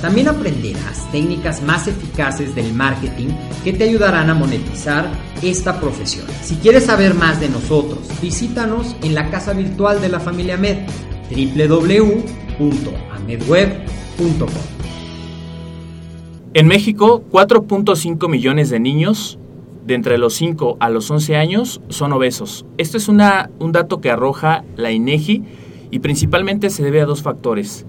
También aprenderás técnicas más eficaces del marketing que te ayudarán a monetizar esta profesión. Si quieres saber más de nosotros, visítanos en la casa virtual de la familia Med, www.amedweb.com. En México, 4.5 millones de niños de entre los 5 a los 11 años son obesos. Esto es un dato que arroja la INEGI y principalmente se debe a dos factores.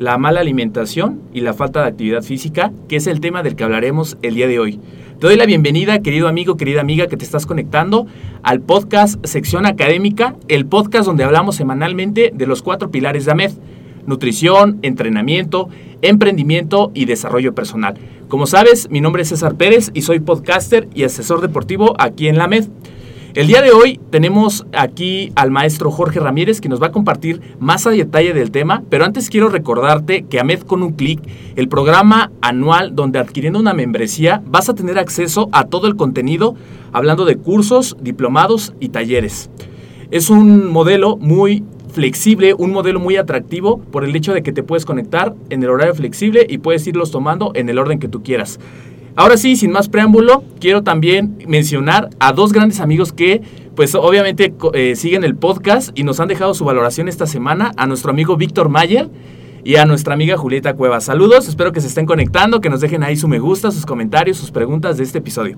La mala alimentación y la falta de actividad física, que es el tema del que hablaremos el día de hoy. Te doy la bienvenida, querido amigo, querida amiga, que te estás conectando al podcast Sección Académica, el podcast donde hablamos semanalmente de los cuatro pilares de AMED nutrición, entrenamiento, emprendimiento y desarrollo personal. Como sabes, mi nombre es César Pérez y soy podcaster y asesor deportivo aquí en la MED. El día de hoy tenemos aquí al maestro Jorge Ramírez que nos va a compartir más a detalle del tema, pero antes quiero recordarte que AMED con un clic, el programa anual donde adquiriendo una membresía vas a tener acceso a todo el contenido hablando de cursos, diplomados y talleres. Es un modelo muy flexible, un modelo muy atractivo por el hecho de que te puedes conectar en el horario flexible y puedes irlos tomando en el orden que tú quieras. Ahora sí, sin más preámbulo, quiero también mencionar a dos grandes amigos que pues obviamente eh, siguen el podcast y nos han dejado su valoración esta semana, a nuestro amigo Víctor Mayer y a nuestra amiga Julieta Cuevas. Saludos, espero que se estén conectando, que nos dejen ahí su me gusta, sus comentarios, sus preguntas de este episodio.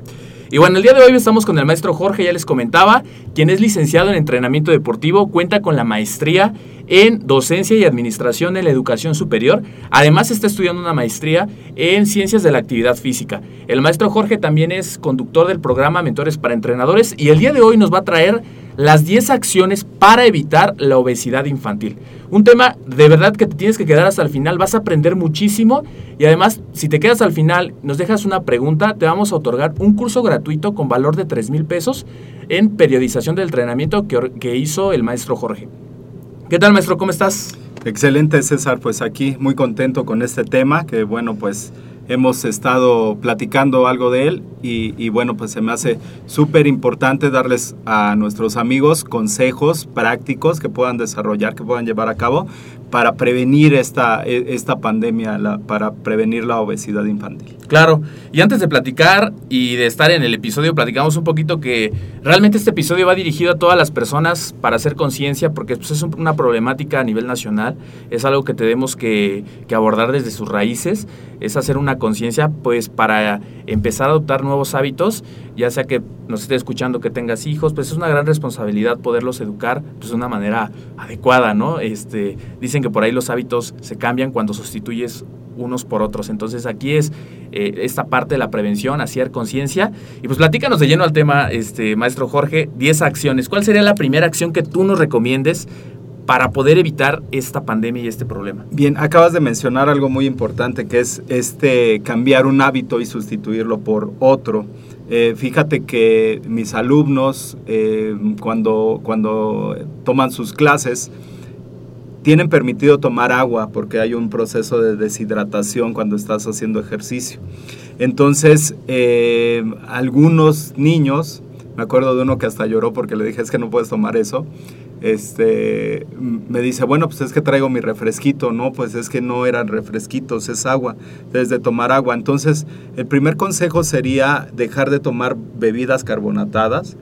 Y bueno, el día de hoy estamos con el maestro Jorge, ya les comentaba, quien es licenciado en entrenamiento deportivo, cuenta con la maestría en docencia y administración en la educación superior. Además está estudiando una maestría en ciencias de la actividad física. El maestro Jorge también es conductor del programa Mentores para Entrenadores y el día de hoy nos va a traer las 10 acciones para evitar la obesidad infantil. Un tema de verdad que te tienes que quedar hasta el final, vas a aprender muchísimo y además si te quedas al final, nos dejas una pregunta, te vamos a otorgar un curso gratuito con valor de 3 mil pesos en periodización del entrenamiento que, que hizo el maestro Jorge. ¿Qué tal maestro? ¿Cómo estás? Excelente César, pues aquí muy contento con este tema que bueno pues hemos estado platicando algo de él y, bueno, pues se me hace súper importante darles a nuestros amigos consejos prácticos que puedan desarrollar, que puedan llevar a cabo para prevenir esta, e, esta pandemia, para prevenir la obesidad infantil. Claro, y antes de platicar y de estar en el episodio, platicamos un poquito que realmente este episodio va dirigido a todas las personas para hacer conciencia, porque pues, es una problemática a nivel nacional, es algo que tenemos que, que abordar desde sus raíces, es hacer una conciencia pues para empezar a adoptar nuevos hábitos, ya sea que nos esté escuchando que tengas hijos, pues es una gran responsabilidad poderlos educar pues, de una manera adecuada, ¿no? Este, dicen que por ahí los hábitos se cambian cuando sustituyes unos por otros. Entonces aquí es eh, esta parte de la prevención, hacer conciencia. Y pues platícanos de lleno al tema, este, maestro Jorge, 10 acciones. ¿Cuál sería la primera acción que tú nos recomiendes para poder evitar esta pandemia y este problema? Bien, acabas de mencionar algo muy importante que es este cambiar un hábito y sustituirlo por otro. Eh, fíjate que mis alumnos eh, cuando, cuando toman sus clases, tienen permitido tomar agua porque hay un proceso de deshidratación cuando estás haciendo ejercicio. Entonces, eh, algunos niños, me acuerdo de uno que hasta lloró porque le dije es que no puedes tomar eso, este, me dice, bueno, pues es que traigo mi refresquito, no, pues es que no eran refresquitos, es agua, debes de tomar agua. Entonces, el primer consejo sería dejar de tomar bebidas carbonatadas,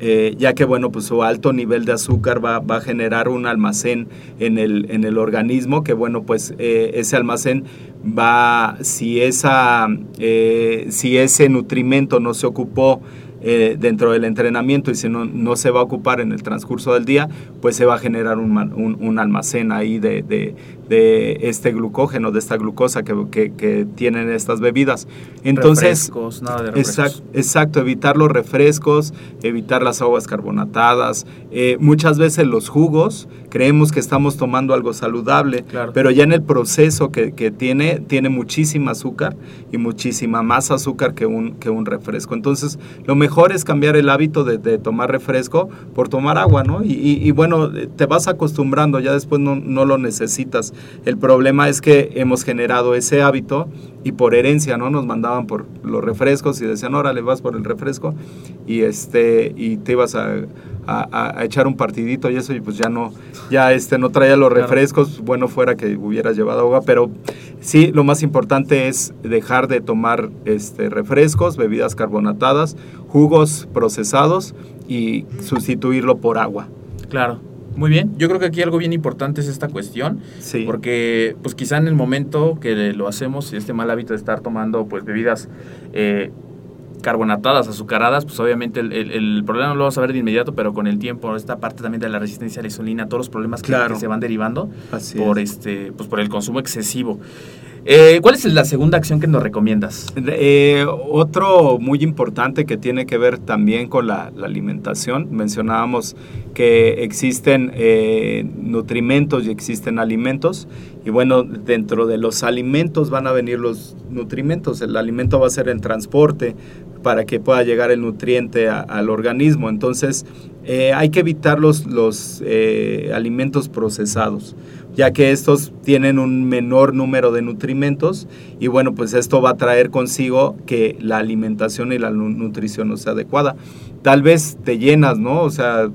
eh, ya que bueno, pues su alto nivel de azúcar va, va, a generar un almacén en el, en el organismo, que bueno, pues eh, ese almacén va, si, esa, eh, si ese nutrimento no se ocupó dentro del entrenamiento y si no, no se va a ocupar en el transcurso del día, pues se va a generar un, un, almacén ahí de, de, este glucógeno, de esta glucosa que, que, que tienen estas bebidas. Entonces, refrescos, nada de refrescos. Exacto, exacto, evitar los refrescos, evitar las aguas carbonatadas. Eh, muchas veces los jugos, creemos que estamos tomando algo saludable, Claro. pero ya en el proceso que, que tiene, tiene muchísima azúcar y muchísima más azúcar que un, que un refresco. Entonces, lo mejor es cambiar el hábito de, de tomar refresco por tomar agua, ¿no? Y, y- y bueno, te vas acostumbrando, ya después no, no lo necesitas. El problema es que hemos generado ese hábito y por herencia, ¿no? Nos mandaban por los refrescos y decían, órale, vas por el refresco y, este, y te ibas a, a- a echar un partidito y eso y pues ya no, ya este, no traía los Claro. refrescos, bueno fuera que hubieras llevado agua, pero sí, lo más importante es dejar de tomar este, refrescos, bebidas carbonatadas, jugos procesados y sustituirlo por agua. Claro. Muy bien. Yo creo que aquí algo bien importante es esta cuestión. Sí. Porque, pues quizá en el momento que lo hacemos, este mal hábito de estar tomando pues bebidas eh, carbonatadas, azucaradas, pues obviamente el, el- el problema no lo vamos a ver de inmediato, pero con el tiempo, esta parte también de la resistencia a la insulina, todos los problemas que, Claro. que se van derivando Así por es. este, pues por el consumo excesivo. Eh, ¿Cuál es la segunda acción que nos recomiendas? Eh, otro muy importante que tiene que ver también con la, alimentación, mencionábamos que existen eh, nutrimentos y existen alimentos, y bueno, dentro de los alimentos van a venir los nutrimentos, el alimento va a ser en transporte para que pueda llegar el nutriente al organismo, entonces eh, hay que evitar los, los eh, alimentos procesados ya que estos tienen un menor número de nutrimentos y bueno, pues esto va a traer consigo que la alimentación y la nu- nutrición no sea adecuada. Tal vez te llenas, ¿no? O sea,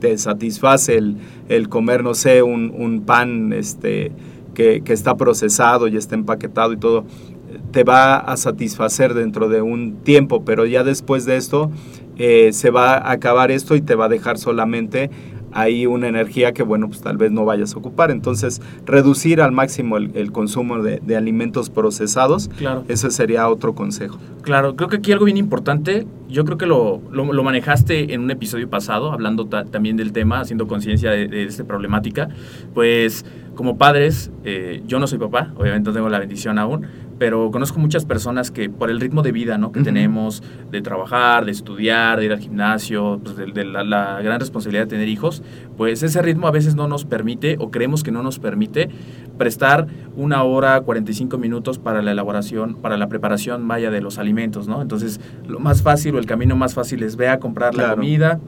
te satisface el, el comer, no sé, un, un pan este, que, que está procesado y está empaquetado y todo te va a satisfacer dentro de un tiempo, pero ya después de esto eh, se va a acabar esto y te va a dejar solamente ahí una energía que, bueno, pues tal vez no vayas a ocupar. Entonces, reducir al máximo el, el consumo de, de alimentos procesados, Claro. ese sería otro consejo. Claro, creo que aquí algo bien importante, yo creo que lo, lo, lo manejaste en un episodio pasado, hablando ta- también del tema, haciendo conciencia de, de esta problemática, pues como padres, eh, yo no soy papá, obviamente no tengo la bendición aún, pero conozco muchas personas que por el ritmo de vida ¿no? que tenemos, de trabajar, de estudiar, de ir al gimnasio, pues de, de la, la gran responsabilidad de tener hijos, pues ese ritmo a veces no nos permite o creemos que no nos permite prestar una hora 45 minutos para la elaboración, para la preparación vaya de los alimentos, ¿no? Entonces, lo más fácil o el camino más fácil es ve a comprar la comida,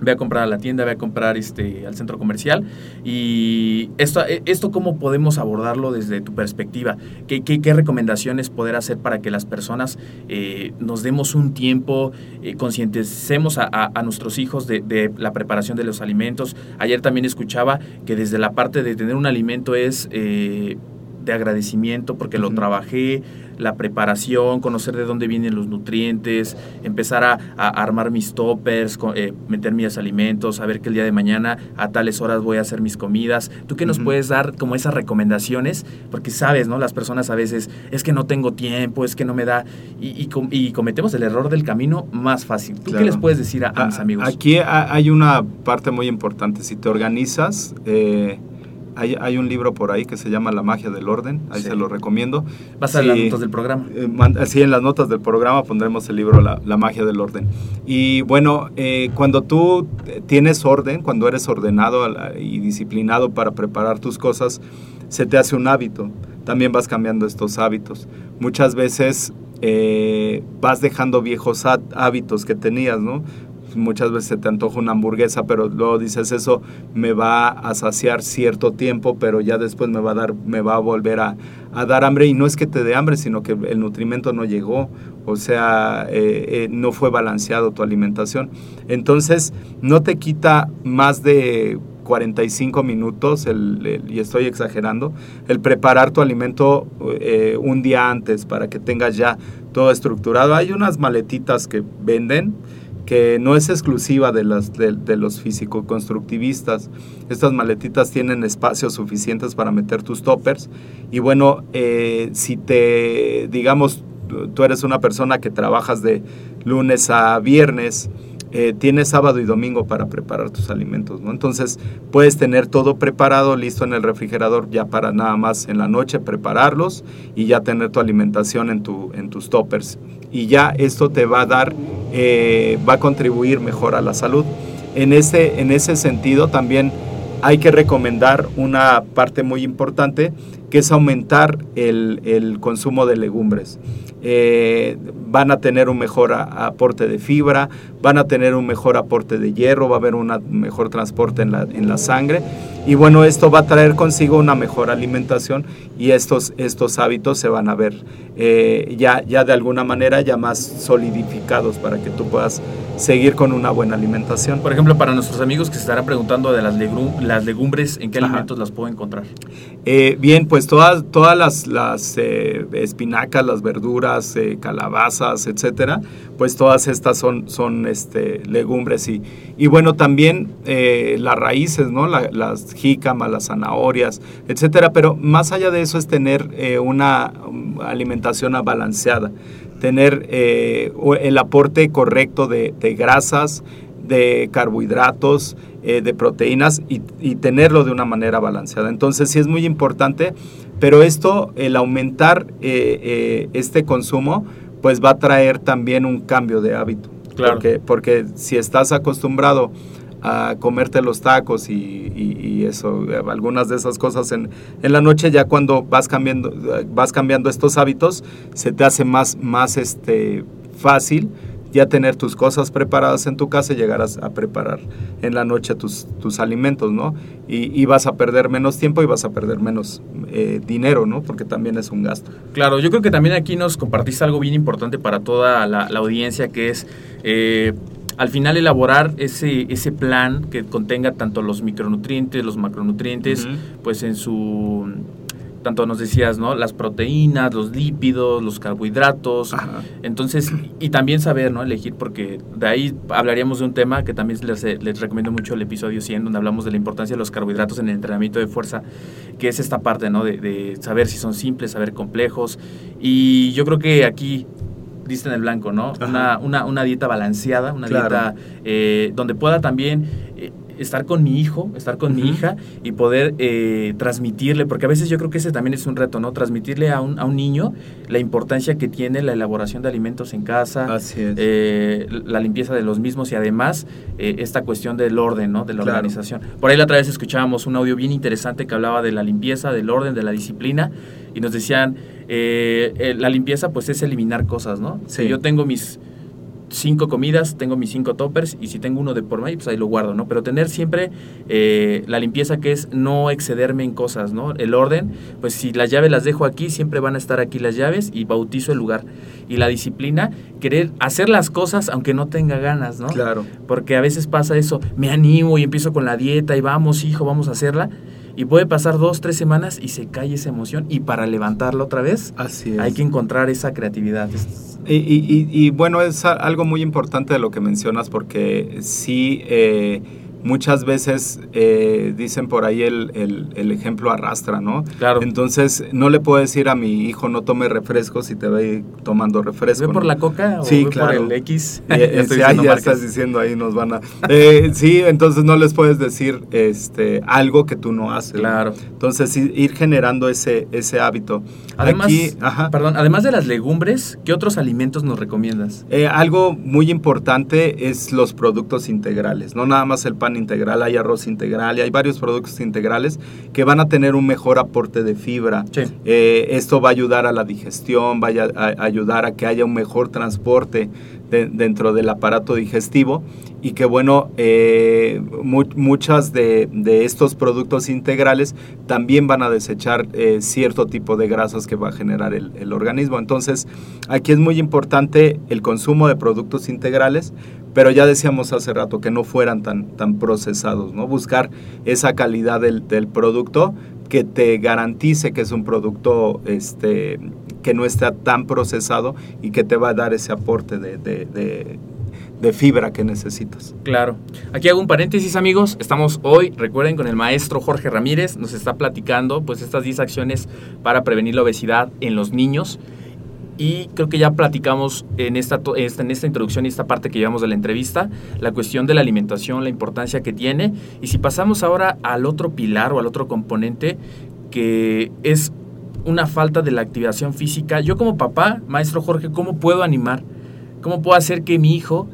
ve a comprar a la tienda, ve a comprar este al centro comercial y esto esto cómo podemos abordarlo desde tu perspectiva, qué, qué, qué recomendaciones poder hacer para que las personas eh, nos demos un tiempo, eh, concienticemos a, a- a nuestros hijos de, de la preparación de los alimentos. Ayer también escuchaba que desde la parte de tener un alimento es eh, de agradecimiento porque lo Ujú. trabajé, la preparación, conocer de dónde vienen los nutrientes, empezar a, a armar mis toppers, eh, meter mis alimentos, saber que el día de mañana a tales horas voy a hacer mis comidas. ¿Tú qué nos puedes dar como esas recomendaciones? Porque sabes, ¿no? Las personas a veces es que no tengo tiempo, es que no me da y, y com- y cometemos el error del camino más fácil. ¿Tú Claro. qué les puedes decir a, a mis amigos? Aquí ha- hay una parte muy importante. Si te organizas, eh, hay, hay un libro por ahí que se llama La magia del orden. Ahí Sí. se lo recomiendo. Vas a Sí. las notas del programa. Eh, man- Así en las notas del programa pondremos el libro La, La magia del orden. Y bueno, eh, cuando tú tienes orden, cuando eres ordenado y disciplinado para preparar tus cosas, se te hace un hábito. También vas cambiando estos hábitos. Muchas veces eh, vas dejando viejos há- hábitos que tenías, ¿no? Muchas veces te antoja una hamburguesa, pero luego dices eso me va a saciar cierto tiempo, pero ya después me va a dar, me va a volver a, dar hambre y no es que te dé hambre, sino que el nutrimento no llegó, o sea, eh, eh, no fue balanceado tu alimentación. Entonces, no te quita más de 45 minutos, el, el- y estoy exagerando, el preparar tu alimento eh, un día antes para que tengas ya todo estructurado. Hay unas maletitas que venden que no es exclusiva de, las, de, los físico-constructivistas. Estas maletitas tienen espacios suficientes para meter tus toppers. Y bueno, eh, si te, digamos, tú eres una persona que trabajas de lunes a viernes, eh, tienes sábado y domingo para preparar tus alimentos, ¿no? Entonces puedes tener todo preparado, listo en el refrigerador ya para nada más en la noche prepararlos y ya tener tu alimentación en, tu, en tus toppers. Y ya esto te va a dar, eh, va a contribuir mejor a la salud. En ese, en ese sentido también hay que recomendar una parte muy importante que es aumentar el, el consumo de legumbres. Eh, van a tener un mejor aporte de fibra, van a tener un mejor aporte de hierro, va a haber un mejor transporte en la, en la sangre y bueno, esto va a traer consigo una mejor alimentación y estos, estos hábitos se van a ver eh, ya, ya de alguna manera ya más solidificados para que tú puedas seguir con una buena alimentación. Por ejemplo, para nuestros amigos que se estarán preguntando de las, las legumbres, ¿en qué alimentos las puedo encontrar? Eh, bien, pues todas, todas las, las eh, espinacas, las verduras, calabazas, etcétera, pues todas estas son, son este, legumbres y, y bueno, también las raíces, ¿no? las jícamas, las zanahorias, etcétera. Pero más allá de eso es tener eh, una um, alimentación balanceada, tener eh, el aporte correcto de, grasas, de carbohidratos, eh, de proteínas y, tenerlo de una manera balanceada. Entonces sí es muy importante, pero esto, el aumentar este consumo, pues va a traer también un cambio de hábito. Claro. Porque, porque si estás acostumbrado a comerte los tacos y, eso, algunas de esas cosas en, en, la noche, ya cuando vas cambiando, vas cambiando estos hábitos, se te hace más, más este, fácil ya tener tus cosas preparadas en tu casa y llegar a, preparar en la noche tus, tus alimentos, ¿no? Y, vas a perder menos tiempo y vas a perder menos eh, dinero, ¿no? Porque también es un gasto. Claro, yo creo que también aquí nos compartiste algo bien importante para toda la, audiencia, que es... Eh, al final elaborar ese, ese plan que contenga tanto los micronutrientes, los macronutrientes, pues en su tanto nos decías, ¿no? Las proteínas, los lípidos, los carbohidratos. Entonces, y también saber, ¿no? Elegir, porque de ahí hablaríamos de un tema que también les, les, recomiendo mucho el episodio 100, donde hablamos de la importancia de los carbohidratos en el entrenamiento de fuerza, que es esta parte, ¿no? De, de saber si son simples, saber complejos. Y yo creo que aquí diste en el blanco, ¿no? Una, una, una, dieta balanceada, una dieta eh, donde pueda también eh, estar con mi hijo, estar con mi hija y poder eh, transmitirle, porque a veces yo creo que ese también es un reto, ¿no? Transmitirle a un, a un niño la importancia que tiene la elaboración de alimentos en casa, la limpieza de los mismos y además esta cuestión del orden, ¿no? De la organización. Por ahí la otra vez escuchábamos un audio bien interesante que hablaba de la limpieza, del orden, de la disciplina y nos decían eh, eh, la limpieza pues es eliminar cosas, ¿no? Si yo tengo mis cinco comidas, tengo mis cinco toppers y si tengo uno de por medio, pues ahí lo guardo, ¿no? Pero tener siempre eh, la limpieza que es no excederme en cosas, ¿no? El orden, pues si las llaves las dejo aquí, siempre van a estar aquí las llaves y bautizo el lugar. Y la disciplina, querer hacer las cosas aunque no tenga ganas, ¿no? Claro. Porque a veces pasa eso, me animo y empiezo con la dieta y vamos, hijo, vamos a hacerla y puede pasar dos, tres semanas y se cae esa emoción y para levantarla otra vez hay que encontrar esa creatividad. Y, bueno, es algo muy importante de lo que mencionas porque sí... Eh, muchas veces eh, dicen por ahí el, el, ejemplo arrastra, ¿no? Claro. Entonces, no le puedo decir a mi hijo no tome refrescos si te ve tomando refresco. ¿Ve por la coca sí, o claro. por el X? ya, ya estás diciendo ahí nos van a... Eh, sí, entonces no les puedes decir este, algo que tú no haces. Claro. Entonces, ir generando ese, ese hábito. Además, perdón, además de las legumbres, ¿qué otros alimentos nos recomiendas? Eh, algo muy importante es los productos integrales, no nada más el pan integral, hay arroz integral y hay varios productos integrales que van a tener un mejor aporte de fibra. Eh, esto va a ayudar a la digestión, va a, ayudar a que haya un mejor transporte dentro del aparato digestivo y que bueno, eh, muchas de, estos productos integrales también van a desechar eh, cierto tipo de grasas que va a generar el, el organismo. Entonces, aquí es muy importante el consumo de productos integrales, pero ya decíamos hace rato que no fueran tan, tan procesados, ¿no? Buscar esa calidad del, producto que te garantice que es un producto este, que no está tan procesado y que te va a dar ese aporte de, de fibra que necesitas. Claro. Aquí hago un paréntesis, amigos. Estamos hoy, recuerden, con el maestro Jorge Ramírez. Nos está platicando pues estas 10 acciones para prevenir la obesidad en los niños. Y creo que ya platicamos en esta, en esta introducción y esta parte que llevamos de la entrevista, la cuestión de la alimentación, la importancia que tiene. Y si pasamos ahora al otro pilar o al otro componente, que es una falta de la activación física, yo como papá, maestro Jorge, ¿cómo puedo animar? ¿Cómo puedo hacer que mi hijo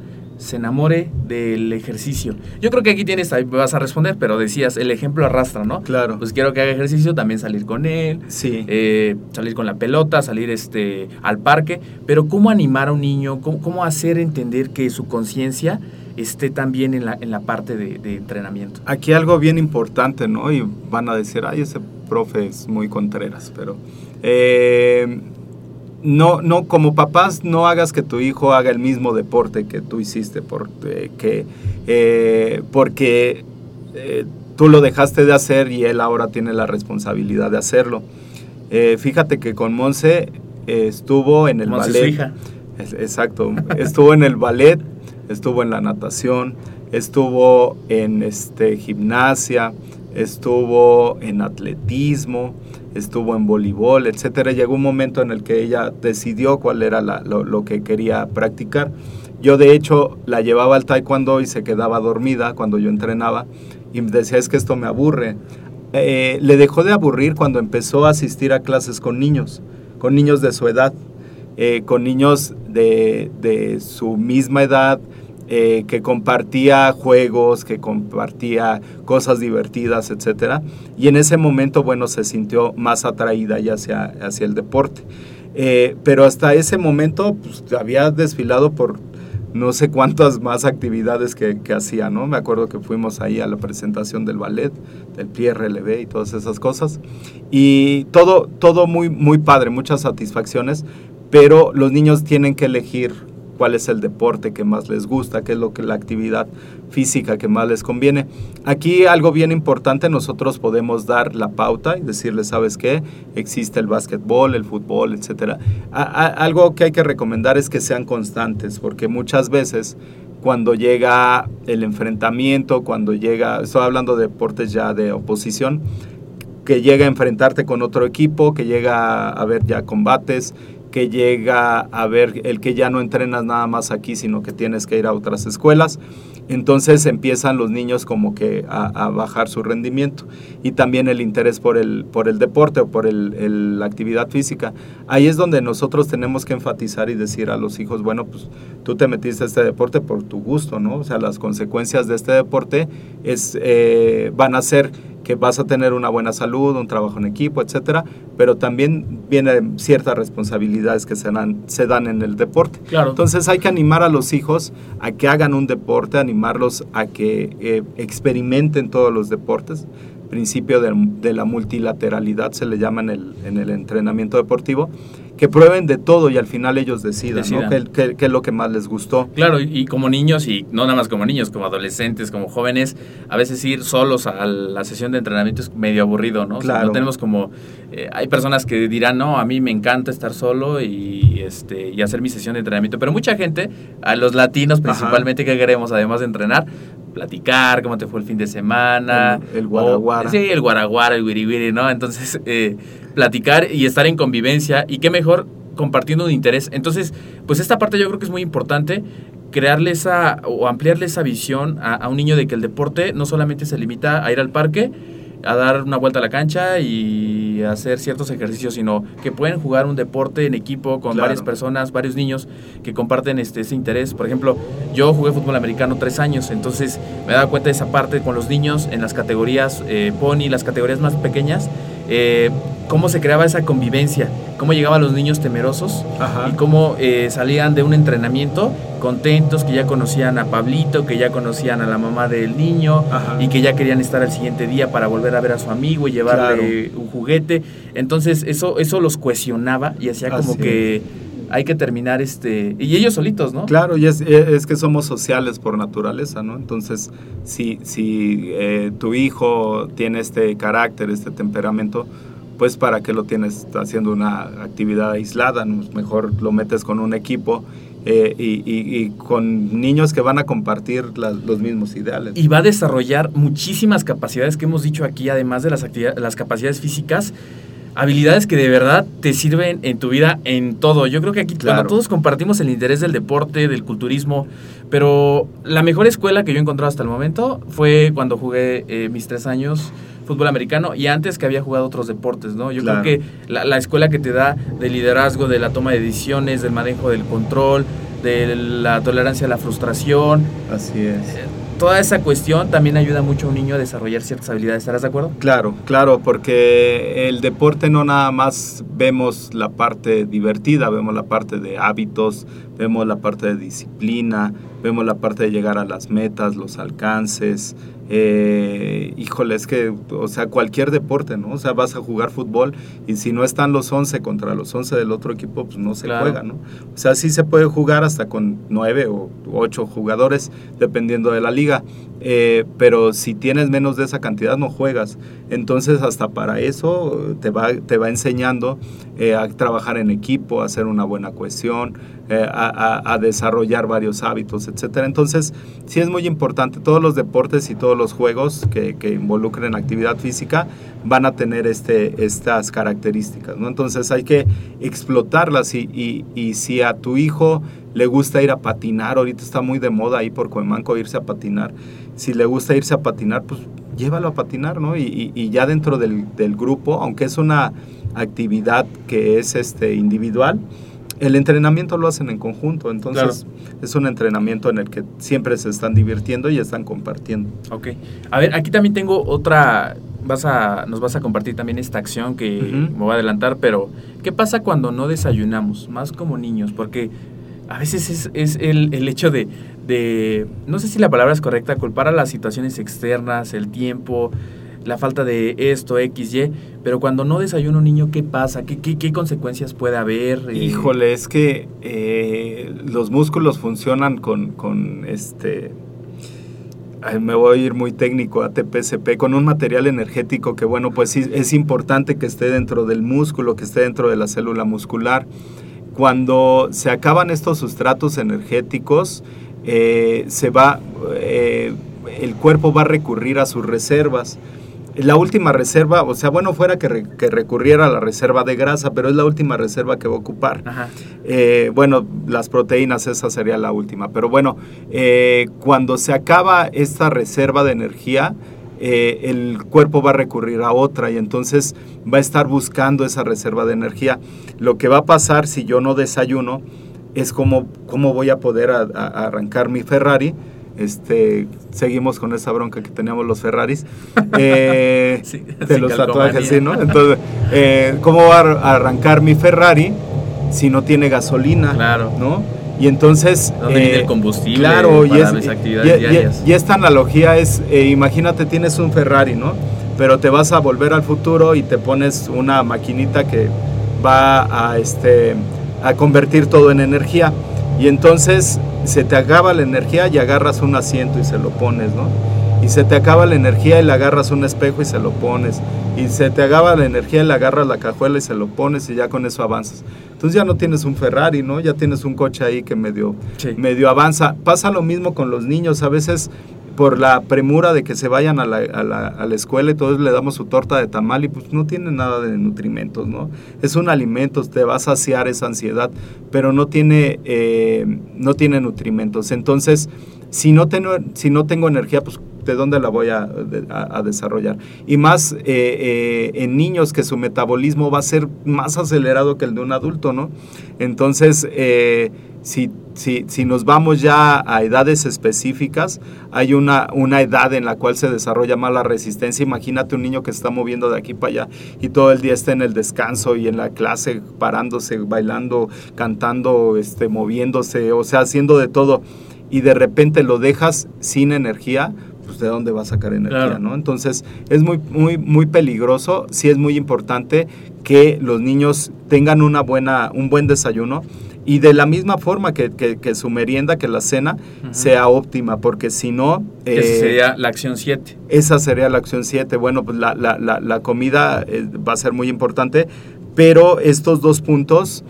se enamore del ejercicio. Yo creo que aquí tienes, ahí vas a responder, pero decías, el ejemplo arrastra, ¿no? Claro. Pues quiero que haga ejercicio, también salir con él, sí. Eh, salir con la pelota, salir este, al parque, pero ¿cómo animar a un niño? ¿Cómo, hacer entender que su conciencia esté también en la, en la parte de, entrenamiento? Aquí algo bien importante, ¿no? Y van a decir, ay, ese profe es muy contreras, pero... Eh, no, no, como papás, no hagas que tu hijo haga el mismo deporte que tú hiciste, porque, eh, porque eh, tú lo dejaste de hacer y él ahora tiene la responsabilidad de hacerlo. Eh, fíjate que con Monse estuvo en el ballet. exacto, estuvo en el ballet, estuvo en la natación, estuvo en este, gimnasia, estuvo en atletismo, estuvo en voleibol, etcétera. Llegó un momento en el que ella decidió cuál era lo, que quería practicar. Yo de hecho la llevaba al taekwondo y se quedaba dormida cuando yo entrenaba y decía es que esto me aburre. Eh, le dejó de aburrir cuando empezó a asistir a clases con niños, con niños de su edad, eh, con niños de, de su misma edad, eh, que compartía juegos, que compartía cosas divertidas, etc. Y en ese momento, bueno, se sintió más atraída ya hacia, hacia el deporte. Eh, pero hasta ese momento pues, había desfilado por no sé cuántas más actividades que, que, hacía, ¿no? Me acuerdo que fuimos ahí a la presentación del ballet, del PRLB y todas esas cosas. Y todo, todo muy, muy padre, muchas satisfacciones, pero los niños tienen que elegir cuál es el deporte que más les gusta, qué es lo que la actividad física que más les conviene. Aquí algo bien importante, nosotros podemos dar la pauta y decirles, ¿sabes qué? Existe el básquetbol, el fútbol, etc. algo que hay que recomendar es que sean constantes, porque muchas veces cuando llega el enfrentamiento, cuando llega, estoy hablando de deportes ya de oposición, que llega a enfrentarte con otro equipo, que llega a haber ya combates, que llega a ver el que ya no entrenas nada más aquí, sino que tienes que ir a otras escuelas. Entonces empiezan los niños como que a, bajar su rendimiento y también el interés por el, por el deporte o por el, la actividad física. Ahí es donde nosotros tenemos que enfatizar y decir a los hijos, bueno, pues tú te metiste a este deporte por tu gusto, ¿no? O sea, las consecuencias de este deporte es, eh, van a ser que vas a tener una buena salud, un trabajo en equipo, etcétera, pero también vienen ciertas responsabilidades que se dan, se dan en el deporte. Claro. Entonces hay que animar a los hijos a que hagan un deporte, animarlos a que eh, experimenten todos los deportes. Principio de, de, la multilateralidad se le llama en el, en el entrenamiento deportivo que prueben de todo y al final ellos decidan, ¿Qué, es lo que más les gustó. Claro, y, como niños, y no nada más como niños, como adolescentes, como jóvenes, a veces ir solos a la sesión de entrenamiento es medio aburrido, ¿no? Claro. no tenemos como... Eh, hay personas que dirán, no, a mí me encanta estar solo y, este, y hacer mi sesión de entrenamiento, pero mucha gente, a los latinos principalmente, que queremos además de entrenar? Platicar, cómo te fue el fin de semana. El, el guaraguara. sí, el guaraguara, el ¿no? Entonces, eh, platicar y estar en convivencia y qué mejor compartiendo un interés. Entonces, pues esta parte yo creo que es muy importante crearle esa o ampliarle esa visión a, un niño de que el deporte no solamente se limita a ir al parque, a dar una vuelta a la cancha y hacer ciertos ejercicios, sino que pueden jugar un deporte en equipo con varias personas, varios niños que comparten este, ese interés. Por ejemplo, yo jugué fútbol americano tres años, entonces me he dado cuenta de esa parte con los niños en las categorías eh, pony, las categorías más pequeñas. Eh, cómo se creaba esa convivencia, cómo llegaban los niños temerosos y cómo eh, salían de un entrenamiento contentos, que ya conocían a Pablito, que ya conocían a la mamá del niño y que ya querían estar al siguiente día para volver a ver a su amigo y llevarle un juguete. Entonces eso, eso los cohesionaba y hacía como que hay que terminar este y ellos solitos, ¿no? Claro, y es, es que somos sociales por naturaleza, ¿no? Entonces, si, si eh, tu hijo tiene este carácter, este temperamento, pues para qué lo tienes haciendo una actividad aislada, mejor lo metes con un equipo eh, y, con niños que van a compartir los mismos ideales. Y va a desarrollar muchísimas capacidades que hemos dicho aquí, además de las, las capacidades físicas, habilidades que de verdad te sirven en tu vida en todo. Yo creo que aquí cuando todos compartimos el interés del deporte, del culturismo, pero la mejor escuela que yo he encontrado hasta el momento fue cuando jugué eh, mis tres años fútbol americano y antes que había jugado otros deportes, ¿no? Yo creo que la, escuela que te da de liderazgo, de la toma de decisiones, del manejo del control, de la tolerancia a la frustración. Así es. Eh, toda esa cuestión también ayuda mucho a un niño a desarrollar ciertas habilidades. ¿Estarás de acuerdo? Claro, claro, porque el deporte no nada más vemos la parte divertida, vemos la parte de hábitos, vemos la parte de disciplina, vemos la parte de llegar a las metas, los alcances, eh, híjole, es que, o sea, cualquier deporte, ¿no? O sea, vas a jugar fútbol y si no están los 11 contra los 11 del otro equipo, pues no se juega, ¿no? O sea, sí se puede jugar hasta con 9 o 8 jugadores, dependiendo de la liga, eh, pero si tienes menos de esa cantidad, no juegas. Entonces, hasta para eso te va, te va enseñando eh, a trabajar en equipo, a hacer una buena cohesión, eh, a, desarrollar varios hábitos, etcétera. Entonces, sí es muy importante. Todos los deportes y todos los juegos que, involucren actividad física van a tener este, estas características, ¿no? Entonces hay que explotarlas y, si a tu hijo le gusta ir a patinar, ahorita está muy de moda ahí por Coemanco irse a patinar, si le gusta irse a patinar, pues llévalo a patinar, ¿no? Y, y ya dentro del, del, grupo, aunque es una actividad que es este, individual, el entrenamiento lo hacen en conjunto, entonces es un entrenamiento en el que siempre se están divirtiendo y están compartiendo. Ok. A ver, aquí también tengo otra, vas a, nos vas a compartir también esta acción que me voy a adelantar, pero ¿qué pasa cuando no desayunamos? Más como niños, porque a veces es, es el, el, hecho de, de, no sé si la palabra es correcta, culpar a las situaciones externas, el tiempo, la falta de esto, X, Y, pero cuando no desayuna un niño, ¿qué pasa? ¿Qué, qué, consecuencias puede haber? Eh, Híjole, es que eh, los músculos funcionan con, con este... me voy a ir muy técnico, ATP-CP, con un material energético que, bueno, pues sí, es importante que esté dentro del músculo, que esté dentro de la célula muscular. Cuando se acaban estos sustratos energéticos, eh, se va, el cuerpo va a recurrir a sus reservas la última reserva, o sea, bueno, fuera que, recurriera a la reserva de grasa, pero es la última reserva que va a ocupar. Eh, bueno, las proteínas, esa sería la última. Pero bueno, eh, cuando se acaba esta reserva de energía, eh, el cuerpo va a recurrir a otra y entonces va a estar buscando esa reserva de energía. Lo que va a pasar si yo no desayuno es cómo, cómo voy a poder arrancar mi Ferrari este, seguimos con esa bronca que teníamos los Ferraris, eh, de los tatuajes, ¿sí, ¿no? Entonces, eh, ¿cómo va a arrancar mi Ferrari si no tiene gasolina? Claro. ¿No? Y entonces... ¿Dónde el combustible claro, y, actividades y, esta analogía es, eh, imagínate tienes un Ferrari, ¿no? Pero te vas a volver al futuro y te pones una maquinita que va a, este, a convertir todo en energía. Y entonces se te acaba la energía y agarras un asiento y se lo pones, ¿no? Y se te acaba la energía y le agarras un espejo y se lo pones. Y se te acaba la energía y le agarras la cajuela y se lo pones y ya con eso avanzas. Entonces ya no tienes un Ferrari, ¿no? Ya tienes un coche ahí que medio, medio avanza. Pasa lo mismo con los niños. A veces por la premura de que se vayan a la, a la, a la escuela y todos le damos su torta de tamal y pues no tiene nada de nutrimentos, ¿no? Es un alimento, te va a saciar esa ansiedad, pero no tiene, eh, no tiene nutrimentos. Entonces, si no, tengo, si no tengo energía, pues de dónde la voy a, desarrollar. Y más eh, eh, en niños que su metabolismo va a ser más acelerado que el de un adulto, ¿no? Entonces, si, si, si, nos vamos ya a edades específicas, hay una, una edad en la cual se desarrolla más la resistencia. Imagínate un niño que se está moviendo de aquí para allá y todo el día está en el descanso y en la clase parándose, bailando, cantando, este, moviéndose, o sea, haciendo de todo. Y de repente lo dejas sin energía, de dónde va a sacar energía, ¿no? Entonces es muy, muy, muy peligroso, sí es muy importante que los niños tengan una buena, un buen desayuno y de la misma forma que, que, su merienda, que la cena, sea óptima, porque si no... esa eh, sería la acción 7. Esa sería la acción 7. Bueno, pues la, la, la, comida eh, va a ser muy importante, pero estos dos puntos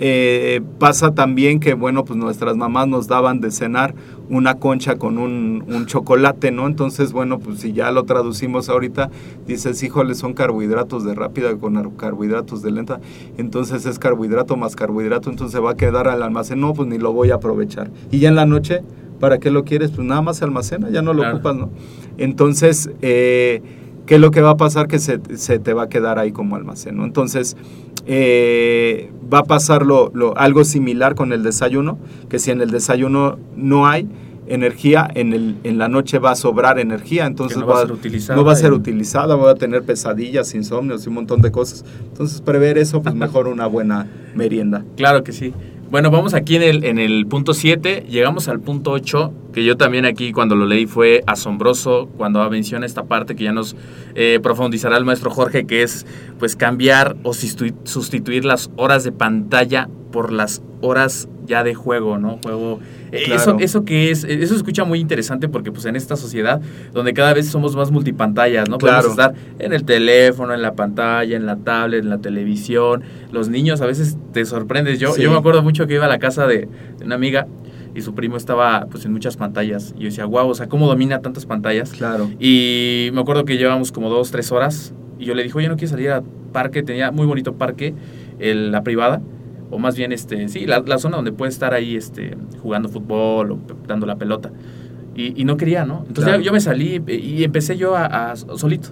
Eh, pasa también que, bueno, pues nuestras mamás nos daban de cenar una concha con un, un, chocolate, ¿no? Entonces, bueno, pues si ya lo traducimos ahorita, dices, híjole, son carbohidratos de rápida con carbohidratos de lenta, entonces es carbohidrato más carbohidrato, entonces va a quedar al almacén, no, pues ni lo voy a aprovechar. Y ya en la noche, ¿para qué lo quieres? Pues nada más se almacena, ya no lo ocupas, ¿no? Entonces, eh, ¿qué es lo que va a pasar? Que se, se, te va a quedar ahí como almacén, ¿no? Entonces, eh, va a pasar lo, algo similar con el desayuno, que si en el desayuno no hay energía, en, el, en la noche va a sobrar energía, entonces no va, a ser utilizada, no va a ser utilizada, va a tener pesadillas, insomnios y un montón de cosas. Entonces, prever eso, pues mejor una buena merienda. Claro que sí. Bueno, vamos aquí en el, en el punto 7, llegamos al punto 8, que yo también aquí cuando lo leí fue asombroso cuando menciona esta parte que ya nos eh, profundizará el maestro Jorge, que es pues cambiar o sustituir las horas de pantalla por las horas ya de juego, ¿no? Juego eh, eso, eso que es, eso se escucha muy interesante porque pues en esta sociedad donde cada vez somos más multipantallas, ¿no? Podemos estar en el teléfono, en la pantalla, en la tablet, en la televisión. Los niños a veces te sorprendes. Yo, yo me acuerdo mucho que iba a la casa de, una amiga y su primo estaba pues en muchas pantallas. Y yo decía, wow, o sea, ¿cómo domina tantas pantallas? Claro. Y me acuerdo que llevamos como dos, tres horas y yo le dije, oye, no quiero salir a parque, tenía muy bonito parque, el, la privada o más bien este sí la, la, zona donde puede estar ahí este jugando fútbol o dando la pelota. Y, y no quería no entonces yo me salí y empecé yo a, a, solito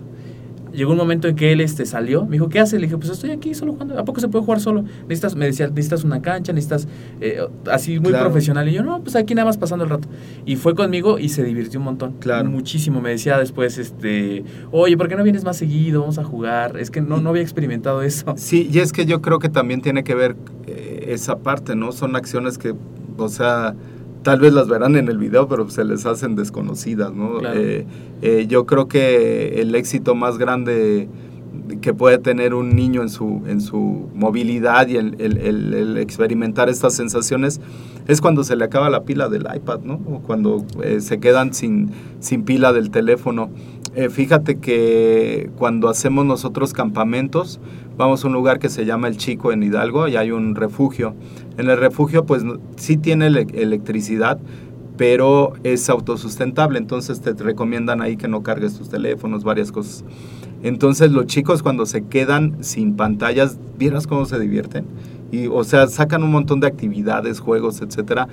llegó un momento en que él este, salió, me dijo, ¿qué hace? Le dije, pues estoy aquí solo jugando, ¿a poco se puede jugar solo? Necesitas, me decía, necesitas una cancha, necesitas, eh, así muy profesional. Y yo, no, pues aquí nada más pasando el rato. Y fue conmigo y se divirtió un montón. Claro. Muchísimo. Me decía después, este, oye, ¿por qué no vienes más seguido? Vamos a jugar. Es que no, no había experimentado eso. Sí, y es que yo creo que también tiene que ver eh, esa parte, ¿no? Son acciones que, o sea tal vez las verán en el video, pero se les hacen desconocidas, ¿no? Eh, eh, yo creo que el éxito más grande que puede tener un niño en su, en su movilidad y el, experimentar estas sensaciones es cuando se le acaba la pila del iPad, ¿no? O cuando eh, se quedan sin, sin pila del teléfono. fíjate que cuando hacemos nosotros campamentos, vamos a un lugar que se llama El Chico en Hidalgo y hay un refugio. En el refugio pues sí tiene electricidad, pero es autosustentable, entonces te recomiendan ahí que no cargues tus teléfonos, varias cosas. Entonces los chicos cuando se quedan sin pantallas, vieras cómo se divierten. Y, o sea, sacan un montón de actividades, juegos, etcétera.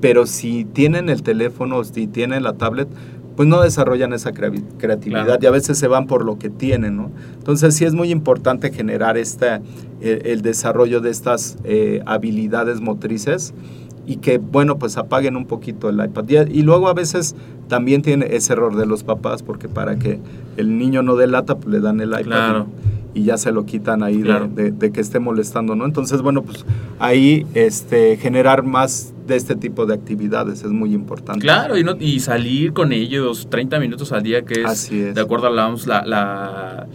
Pero si tienen el teléfono, si tienen la tablet, pues no desarrollan esa creatividad y a veces se van por lo que tienen, ¿no? Entonces sí es muy importante generar esta, el, desarrollo de estas eh, habilidades motrices y que, bueno, pues apaguen un poquito el iPad. Y, luego a veces también tiene ese error de los papás, porque para que el niño no delata, pues le dan el iPad y, ya se lo quitan ahí de, de, que esté molestando, ¿no? Entonces, bueno, pues ahí este, generar más de este tipo de actividades es muy importante. Claro, y, no, y salir con ellos 30 minutos al día, que es, de acuerdo a la la,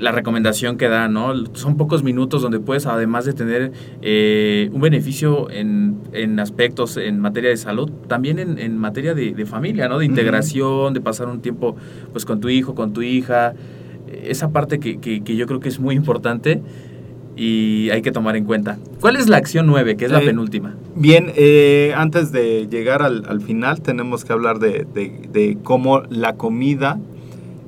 la, recomendación que da, ¿no? Son pocos minutos donde puedes, además de tener eh, un beneficio en, en, aspectos en materia de salud, también en, en materia de, familia, ¿no? De integración, de pasar un tiempo pues con tu hijo, con tu hija. Esa parte que, que, que yo creo que es muy importante y hay que tomar en cuenta. ¿Cuál es la acción 9, que es la eh, penúltima? Bien, eh, antes de llegar al, final tenemos que hablar de, de, cómo la comida,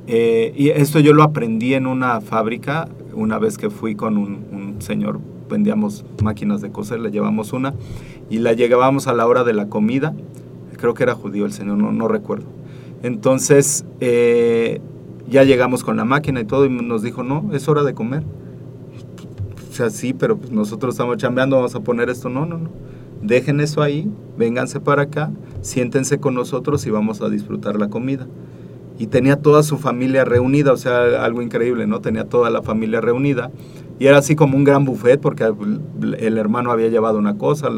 eh, y esto yo lo aprendí en una fábrica, una vez que fui con un, señor, vendíamos máquinas de coser, le llevamos una, y la llegábamos a la hora de la comida, creo que era judío el señor, no, no recuerdo. Entonces, ya llegamos con la máquina y todo, y nos dijo, no, es hora de comer sea, sí, pero pues nosotros estamos chambeando, vamos a poner esto. No, no, no. Dejen eso ahí, vénganse para acá, siéntense con nosotros y vamos a disfrutar la comida. Y tenía toda su familia reunida, o sea, algo increíble, ¿no? Tenía toda la familia reunida. Y era así como un gran buffet, porque el hermano había llevado una cosa,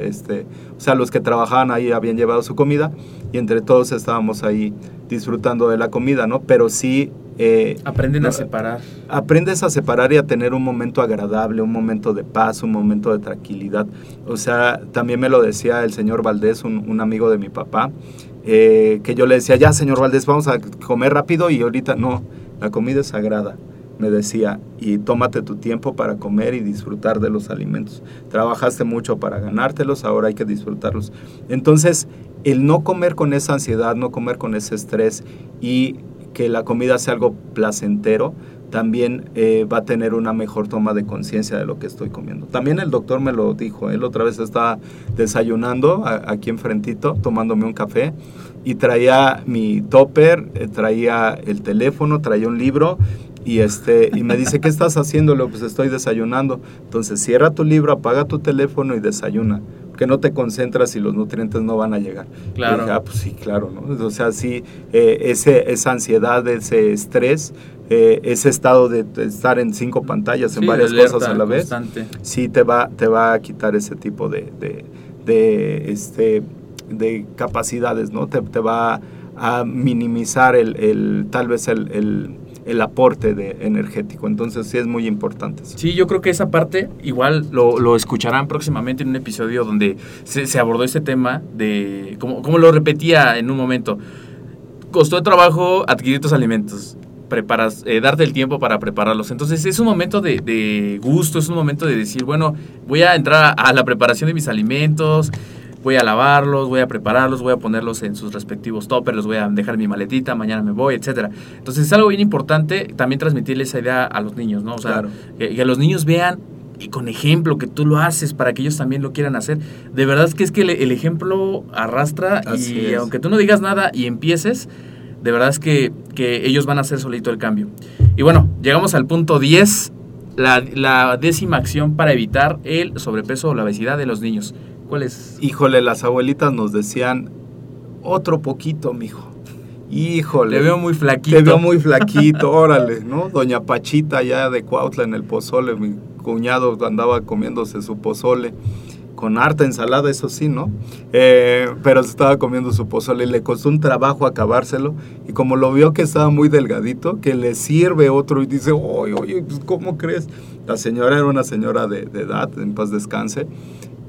este, o sea, los que trabajaban ahí habían llevado su comida, y entre todos estábamos ahí disfrutando de la comida, ¿no? Pero sí eh, Aprenden a separar. Aprendes a separar y a tener un momento agradable, un momento de paz, un momento de tranquilidad. O sea, también me lo decía el señor Valdés, un, amigo de mi papá, eh, que yo le decía, ya señor Valdés, vamos a comer rápido y ahorita no, la comida es sagrada. Me decía, y tómate tu tiempo para comer y disfrutar de los alimentos. Trabajaste mucho para ganártelos, ahora hay que disfrutarlos. Entonces, el no comer con esa ansiedad, no comer con ese estrés y que la comida sea algo placentero, también eh, va a tener una mejor toma de conciencia de lo que estoy comiendo. También el doctor me lo dijo, él otra vez estaba desayunando aquí enfrentito, tomándome un café y traía mi topper, eh, traía el teléfono, traía un libro y, este, y me dice, ¿qué estás haciendo? Pues estoy desayunando. Entonces cierra tu libro, apaga tu teléfono y desayuna. Que no te concentras y los nutrientes no van a llegar. Claro. ah, pues sí, claro, ¿no? O sea, sí, eh, ese, esa ansiedad, ese estrés, eh, ese estado de, estar en cinco pantallas, en varias cosas a la vez, sí te va, te va a quitar ese tipo de, de, de este, de capacidades, ¿no? Te, te va a minimizar el, el tal vez el, el el aporte de energético. Entonces sí es muy importante. Sí, yo creo que esa parte igual lo, lo escucharán próximamente en un episodio donde se, abordó este tema de, como, como, lo repetía en un momento, costó de trabajo adquirir tus alimentos. Preparas, eh, darte el tiempo para prepararlos. Entonces es un momento de, de, gusto, es un momento de decir, bueno, voy a entrar a la preparación de mis alimentos, voy a lavarlos, voy a prepararlos, voy a ponerlos en sus respectivos toppers, los voy a dejar en mi maletita, mañana me voy, etcétera. Entonces es algo bien importante también transmitirle esa idea a los niños, ¿no? O sea, Claro. que, que los niños vean y con ejemplo que tú lo haces para que ellos también lo quieran hacer. De verdad es que es que el, el ejemplo arrastra Así y es. aunque tú no digas nada y empieces, de verdad es que, que ellos van a hacer solito el cambio. Y bueno, llegamos al punto 10, la, la décima acción para evitar el sobrepeso o la obesidad de los niños. ¿Cuál es? Híjole, las abuelitas nos decían, otro poquito, mijo. Híjole. Te veo muy flaquito. Te veo muy flaquito, órale, ¿no? Doña Pachita ya de Cuautla en el pozole, mi cuñado andaba comiéndose su pozole con harta ensalada, eso sí, ¿no? Eh, pero se estaba comiendo su pozole y le costó un trabajo acabárselo y como lo vio que estaba muy delgadito, que le sirve otro y dice, oye, oye, pues, ¿cómo crees? La señora era una señora de, de edad, en paz descanse,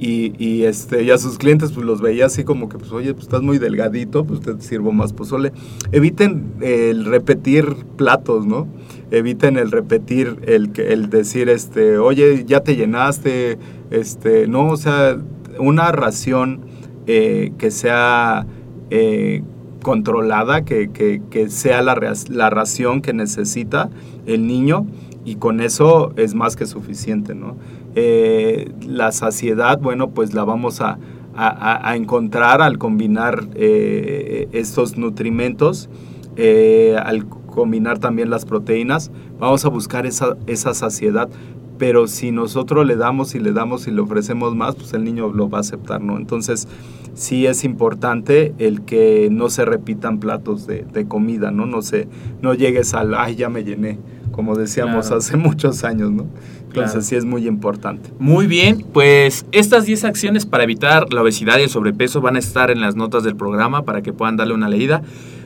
y, y, este, y a sus clientes pues los veía así como que, pues oye, pues estás muy delgadito, pues te sirvo más pozole. Eviten el repetir platos, ¿no? Eviten el repetir, el, el decir, este, oye, ya te llenaste, este, no, o sea, una ración eh, que sea eh, controlada, que, que- que sea la, la ración que necesita el niño y con eso es más que suficiente, ¿no? Eh, la saciedad, bueno, pues la vamos a, a- encontrar al combinar eh, estos nutrimentos, eh, al combinar también las proteínas, vamos a buscar esa, esa saciedad. Pero si nosotros le damos y le damos y le ofrecemos más, pues el niño lo va a aceptar, ¿no? Entonces, sí es importante el que no se repitan platos de, de comida, ¿no? No se, no llegues al, ay, ya me llené, como decíamos Claro. hace muchos años, ¿no? Entonces Claro. sí es muy importante. Muy bien, pues estas 10 acciones para evitar la obesidad y el sobrepeso van a estar en las notas del programa para que puedan darle una leída.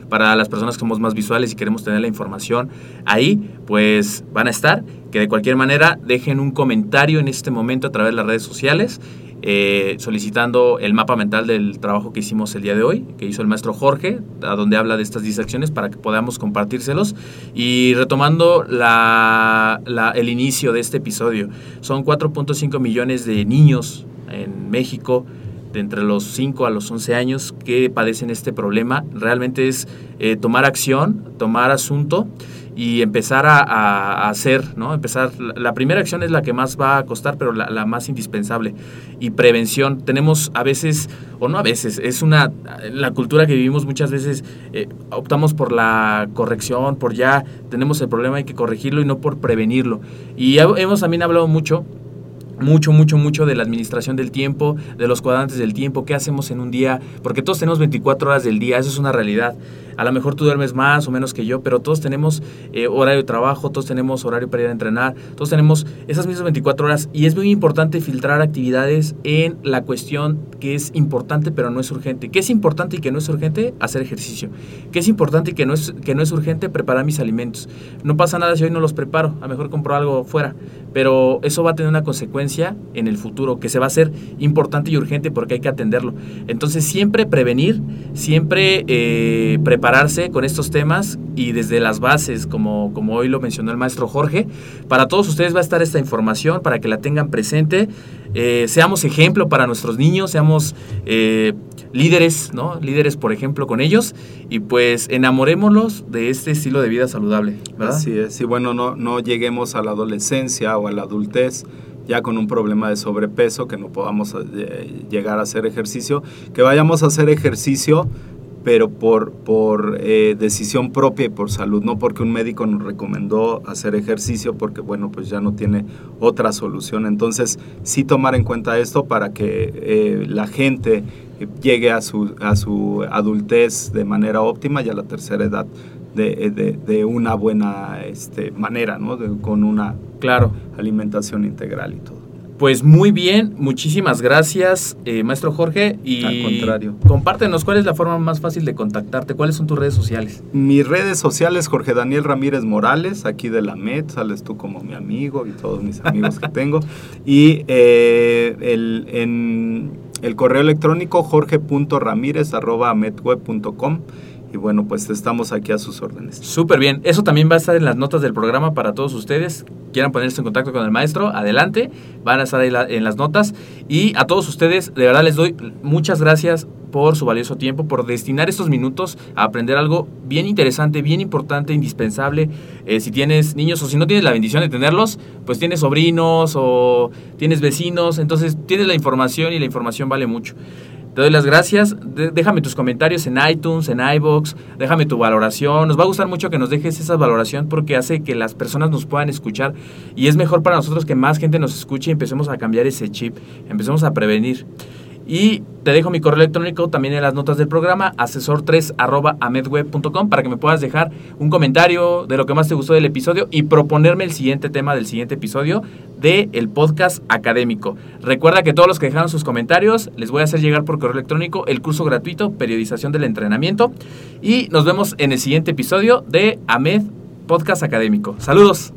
Para las personas que somos más visuales y queremos tener la información ahí, pues van a estar. Que de cualquier manera dejen un comentario en este momento a través de las redes sociales eh, solicitando el mapa mental del trabajo que hicimos el día de hoy, que hizo el maestro Jorge, a donde habla de estas 10 acciones para que podamos compartírselos. Y retomando el inicio de este episodio, son 4.5 millones de niños en México de entre los 5 a los 11 años que padecen este problema. Realmente es eh, tomar acción, tomar asunto y empezar a, a- hacer, ¿no? Empezar, la, primera acción es la que más va a costar, pero la, la más indispensable. Y prevención, tenemos a veces, o no a veces, es una, la cultura que vivimos muchas veces, eh, optamos por la corrección, por ya tenemos el problema, hay que corregirlo y no por prevenirlo. Y hemos también hablado mucho mucho, mucho, mucho de la administración del tiempo, de los cuadrantes del tiempo, qué hacemos en un día, porque todos tenemos 24 horas del día, eso es una realidad. A lo mejor tú duermes más o menos que yo, pero todos tenemos eh, horario de trabajo, todos tenemos horario para ir a entrenar, todos tenemos esas mismas 24 horas y es muy importante filtrar actividades en la cuestión que es importante pero no es urgente. ¿Qué es importante y que no es urgente? Hacer ejercicio. ¿Qué es importante y que no es, que no es urgente? Preparar mis alimentos. No pasa nada si hoy no los preparo, a lo mejor compro algo fuera, pero eso va a tener una consecuencia en el futuro que se va a hacer importante y urgente porque hay que atenderlo. Entonces siempre prevenir, siempre eh, preparar prepararse con estos temas y desde las bases, como, como hoy lo mencionó el maestro Jorge. Para todos ustedes va a estar esta información para que la tengan presente. Eh, seamos ejemplo para nuestros niños, seamos eh, líderes, ¿no? Líderes, por ejemplo, con ellos y pues enamorémoslos de este estilo de vida saludable, ¿verdad? Así es, y bueno, no, no lleguemos a la adolescencia o a la adultez ya con un problema de sobrepeso, que no podamos eh, llegar a hacer ejercicio, que vayamos a hacer ejercicio pero por, por eh, decisión propia y por salud, no porque un médico nos recomendó hacer ejercicio, porque bueno, pues ya no tiene otra solución. Entonces, sí tomar en cuenta esto para que eh, la gente llegue a su, a su adultez de manera óptima y a la tercera edad de, de, de una buena este, manera, ¿no? con una claro. alimentación integral y todo. Pues muy bien, muchísimas gracias, eh, maestro Jorge. Y Al contrario. Compártenos, ¿cuál es la forma más fácil de contactarte? ¿Cuáles son tus redes sociales? Mis redes sociales, Jorge Daniel Ramírez Morales, aquí de la MED, sales tú como mi amigo y todos mis amigos que tengo. Y eh, el, en el correo electrónico jorge.ramírez.medweb.com y bueno, pues estamos aquí a sus órdenes. Súper bien. Eso también va a estar en las notas del programa para todos ustedes. Quieran ponerse en contacto con el maestro, adelante. Van a estar ahí en las notas. Y a todos ustedes, de verdad les doy muchas gracias por su valioso tiempo, por destinar estos minutos a aprender algo bien interesante, bien importante, indispensable. Eh, si tienes niños o si no tienes la bendición de tenerlos, pues tienes sobrinos o tienes vecinos, entonces tienes la información y la información vale mucho. Te doy las gracias. déjame tus comentarios en iTunes, en iBox. Déjame tu valoración. Nos va a gustar mucho que nos dejes esa valoración porque hace que las personas nos puedan escuchar. Y es mejor para nosotros que más gente nos escuche y empecemos a cambiar ese chip. Empecemos a prevenir. Y te dejo mi correo electrónico también en las notas del programa, asesor3 para que me puedas dejar un comentario de lo que más te gustó del episodio y proponerme el siguiente tema del siguiente episodio del el podcast académico. Recuerda que todos los que dejaron sus comentarios les voy a hacer llegar por correo electrónico el curso gratuito Periodización del Entrenamiento. Y nos vemos en el siguiente episodio de AMED Podcast Académico. Saludos.